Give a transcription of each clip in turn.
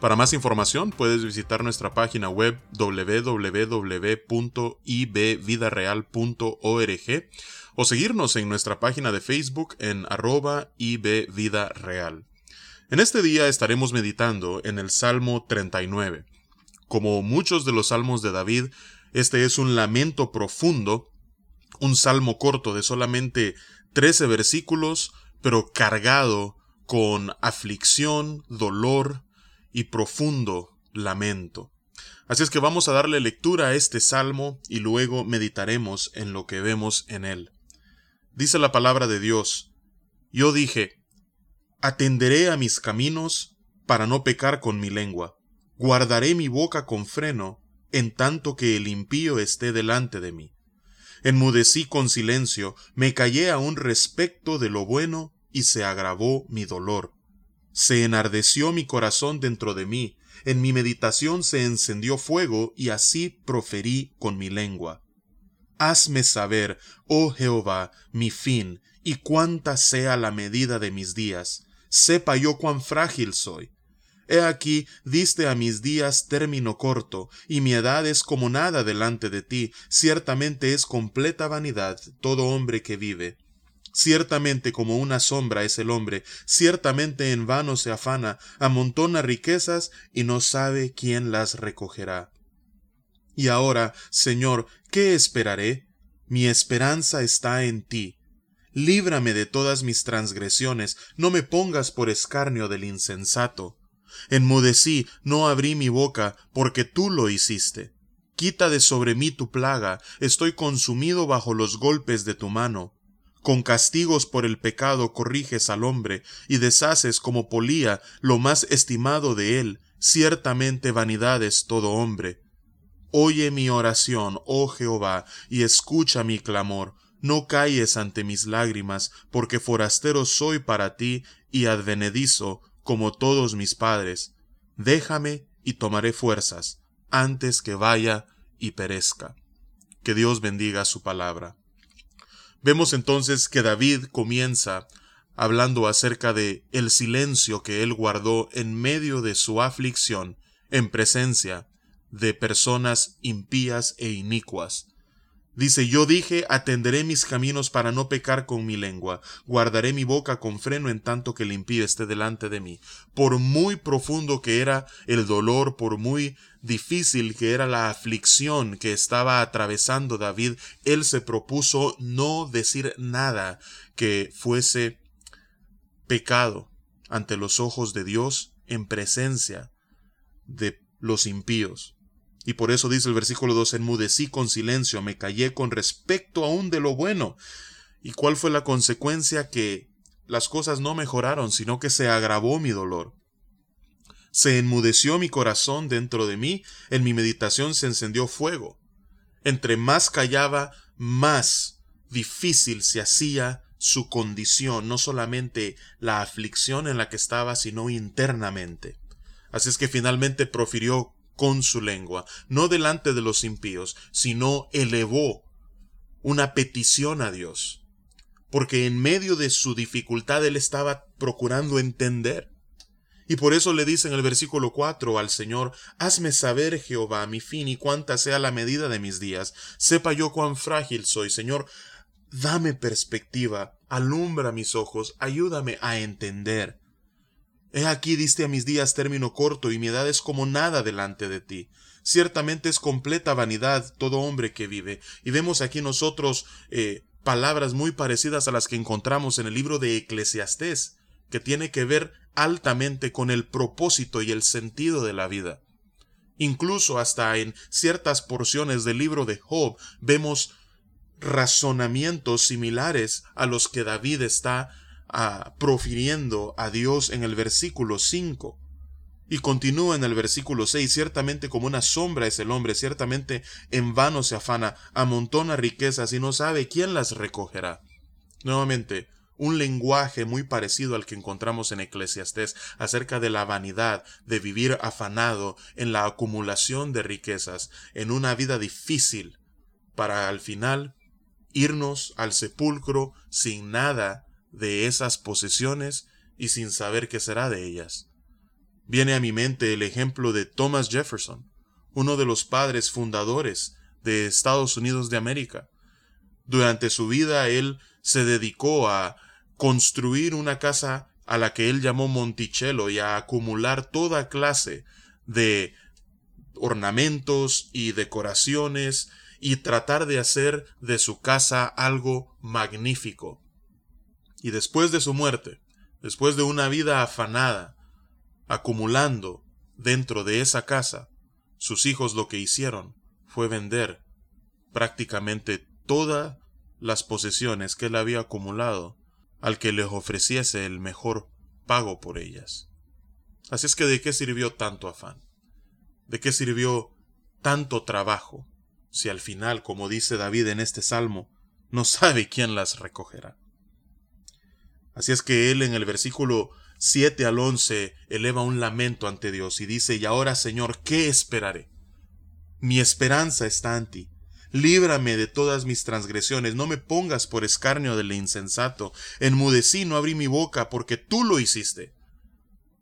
Para más información puedes visitar nuestra página web www.ibvidareal.org o seguirnos en nuestra página de Facebook en arroba ibvidareal. En este día estaremos meditando en el Salmo 39. Como muchos de los salmos de David, este es un lamento profundo, un salmo corto de solamente 13 versículos, pero cargado con aflicción, dolor, y profundo lamento. Así es que vamos a darle lectura a este salmo y luego meditaremos en lo que vemos en él. Dice la palabra de Dios, Yo dije, Atenderé a mis caminos para no pecar con mi lengua, guardaré mi boca con freno, en tanto que el impío esté delante de mí. Enmudecí con silencio, me callé aún respecto de lo bueno, y se agravó mi dolor. Se enardeció mi corazón dentro de mí, en mi meditación se encendió fuego, y así proferí con mi lengua. Hazme saber, oh Jehová, mi fin, y cuánta sea la medida de mis días. Sepa yo cuán frágil soy. He aquí diste a mis días término corto, y mi edad es como nada delante de ti, ciertamente es completa vanidad todo hombre que vive. Ciertamente como una sombra es el hombre, ciertamente en vano se afana, amontona riquezas y no sabe quién las recogerá. Y ahora, Señor, ¿qué esperaré? Mi esperanza está en ti. Líbrame de todas mis transgresiones, no me pongas por escarnio del insensato. Enmudecí, no abrí mi boca, porque tú lo hiciste. Quita de sobre mí tu plaga, estoy consumido bajo los golpes de tu mano. Con castigos por el pecado corriges al hombre, y deshaces como polía lo más estimado de él, ciertamente vanidad es todo hombre. Oye mi oración, oh Jehová, y escucha mi clamor. No calles ante mis lágrimas, porque forastero soy para ti y advenedizo, como todos mis padres. Déjame y tomaré fuerzas, antes que vaya y perezca. Que Dios bendiga su palabra. Vemos entonces que David comienza hablando acerca de el silencio que él guardó en medio de su aflicción en presencia de personas impías e inicuas. Dice, yo dije, atenderé mis caminos para no pecar con mi lengua, guardaré mi boca con freno en tanto que el impío esté delante de mí. Por muy profundo que era el dolor, por muy difícil que era la aflicción que estaba atravesando David, él se propuso no decir nada que fuese pecado ante los ojos de Dios en presencia de los impíos. Y por eso dice el versículo 2, enmudecí con silencio, me callé con respecto aún de lo bueno. ¿Y cuál fue la consecuencia? Que las cosas no mejoraron, sino que se agravó mi dolor. Se enmudeció mi corazón dentro de mí, en mi meditación se encendió fuego. Entre más callaba, más difícil se hacía su condición, no solamente la aflicción en la que estaba, sino internamente. Así es que finalmente profirió con su lengua, no delante de los impíos, sino elevó una petición a Dios, porque en medio de su dificultad él estaba procurando entender. Y por eso le dice en el versículo 4 al Señor, Hazme saber, Jehová, mi fin y cuánta sea la medida de mis días. Sepa yo cuán frágil soy, Señor. Dame perspectiva, alumbra mis ojos, ayúdame a entender. He aquí diste a mis días término corto, y mi edad es como nada delante de ti. Ciertamente es completa vanidad todo hombre que vive. Y vemos aquí nosotros eh, palabras muy parecidas a las que encontramos en el libro de Eclesiastés, que tiene que ver altamente con el propósito y el sentido de la vida. Incluso hasta en ciertas porciones del libro de Job vemos razonamientos similares a los que David está profiriendo a Dios en el versículo 5. Y continúa en el versículo 6, ciertamente como una sombra es el hombre, ciertamente en vano se afana, amontona riquezas y no sabe quién las recogerá. Nuevamente, un lenguaje muy parecido al que encontramos en Eclesiastés acerca de la vanidad, de vivir afanado en la acumulación de riquezas, en una vida difícil, para al final irnos al sepulcro sin nada de esas posesiones y sin saber qué será de ellas. Viene a mi mente el ejemplo de Thomas Jefferson, uno de los padres fundadores de Estados Unidos de América. Durante su vida él se dedicó a construir una casa a la que él llamó Monticello y a acumular toda clase de ornamentos y decoraciones y tratar de hacer de su casa algo magnífico. Y después de su muerte, después de una vida afanada, acumulando dentro de esa casa, sus hijos lo que hicieron fue vender prácticamente todas las posesiones que él había acumulado al que les ofreciese el mejor pago por ellas. Así es que de qué sirvió tanto afán? ¿De qué sirvió tanto trabajo si al final, como dice David en este salmo, no sabe quién las recogerá? Así es que él en el versículo 7 al 11 eleva un lamento ante Dios y dice, y ahora Señor, ¿qué esperaré? Mi esperanza está en ti líbrame de todas mis transgresiones, no me pongas por escarnio del insensato, enmudecí, no abrí mi boca, porque tú lo hiciste.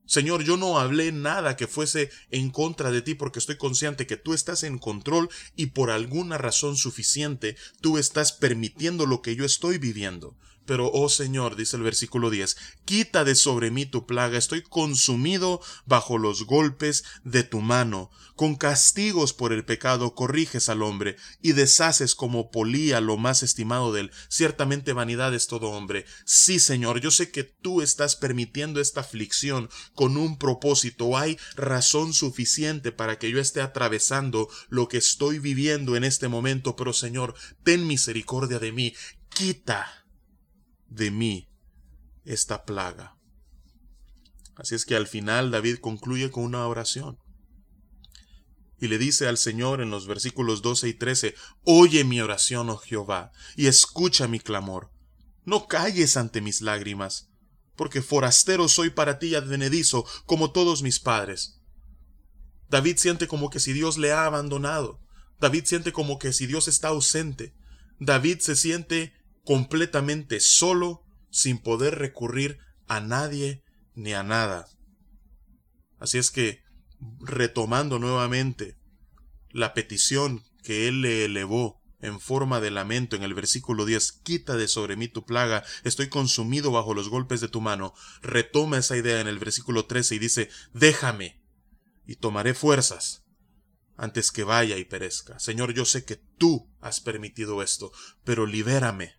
Señor, yo no hablé nada que fuese en contra de ti porque estoy consciente que tú estás en control y por alguna razón suficiente tú estás permitiendo lo que yo estoy viviendo. Pero, oh Señor, dice el versículo 10, quita de sobre mí tu plaga, estoy consumido bajo los golpes de tu mano. Con castigos por el pecado corriges al hombre y deshaces como polía lo más estimado de él. Ciertamente vanidad es todo hombre. Sí, Señor, yo sé que tú estás permitiendo esta aflicción con un propósito. Hay razón suficiente para que yo esté atravesando lo que estoy viviendo en este momento, pero Señor, ten misericordia de mí. Quita de mí esta plaga. Así es que al final David concluye con una oración. Y le dice al Señor en los versículos 12 y 13, Oye mi oración, oh Jehová, y escucha mi clamor. No calles ante mis lágrimas, porque forastero soy para ti advenedizo, como todos mis padres. David siente como que si Dios le ha abandonado. David siente como que si Dios está ausente. David se siente completamente solo, sin poder recurrir a nadie ni a nada. Así es que, retomando nuevamente la petición que él le elevó en forma de lamento en el versículo 10, quita de sobre mí tu plaga, estoy consumido bajo los golpes de tu mano, retoma esa idea en el versículo 13 y dice, déjame, y tomaré fuerzas antes que vaya y perezca. Señor, yo sé que tú has permitido esto, pero libérame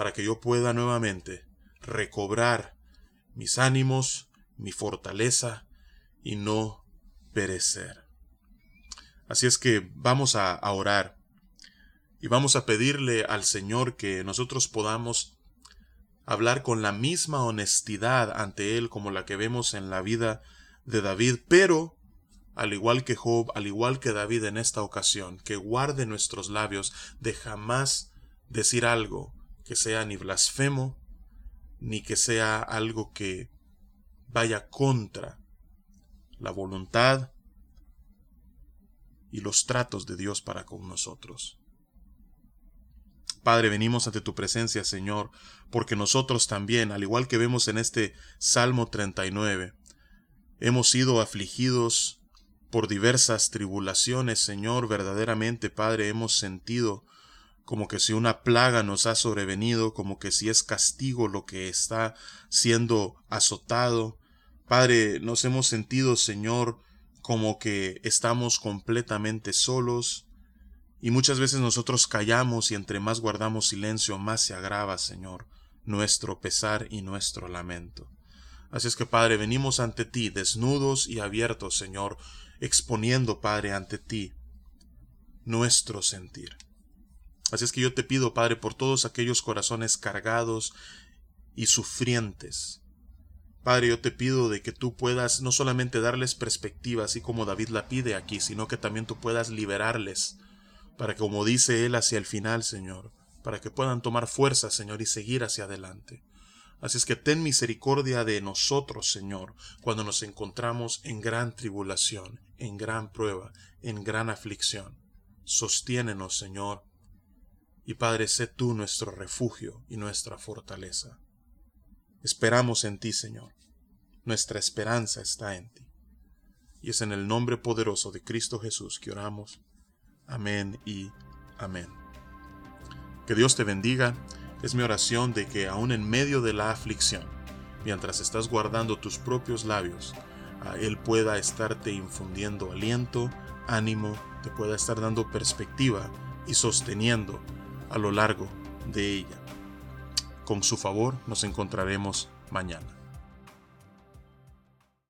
para que yo pueda nuevamente recobrar mis ánimos, mi fortaleza y no perecer. Así es que vamos a, orar y vamos a pedirle al Señor que nosotros podamos hablar con la misma honestidad ante Él como la que vemos en la vida de David, pero al igual que Job, al igual que David en esta ocasión, que guarde nuestros labios de jamás decir algo que sea ni blasfemo, ni que sea algo que vaya contra la voluntad y los tratos de Dios para con nosotros. Padre, venimos ante tu presencia, Señor, porque nosotros también, al igual que vemos en este Salmo 39, hemos sido afligidos por diversas tribulaciones, Señor, verdaderamente, Padre, hemos sentido como que si una plaga nos ha sobrevenido, como que si es castigo lo que está siendo azotado. Padre, nos hemos sentido, Señor, como que estamos completamente solos, y muchas veces nosotros callamos y entre más guardamos silencio, más se agrava, Señor, nuestro pesar y nuestro lamento. Así es que, Padre, venimos ante ti, desnudos y abiertos, Señor, exponiendo, Padre, ante ti nuestro sentir. Así es que yo te pido, Padre, por todos aquellos corazones cargados y sufrientes. Padre, yo te pido de que tú puedas no solamente darles perspectiva, así como David la pide aquí, sino que también tú puedas liberarles, para que, como dice él hacia el final, Señor, para que puedan tomar fuerza, Señor, y seguir hacia adelante. Así es que ten misericordia de nosotros, Señor, cuando nos encontramos en gran tribulación, en gran prueba, en gran aflicción. Sostiénenos, Señor, y Padre, sé tú nuestro refugio y nuestra fortaleza. Esperamos en ti, Señor. Nuestra esperanza está en ti. Y es en el nombre poderoso de Cristo Jesús que oramos. Amén y amén. Que Dios te bendiga. Es mi oración de que aún en medio de la aflicción, mientras estás guardando tus propios labios, Él pueda estarte infundiendo aliento, ánimo, te pueda estar dando perspectiva y sosteniendo a lo largo de ella. Con su favor nos encontraremos mañana.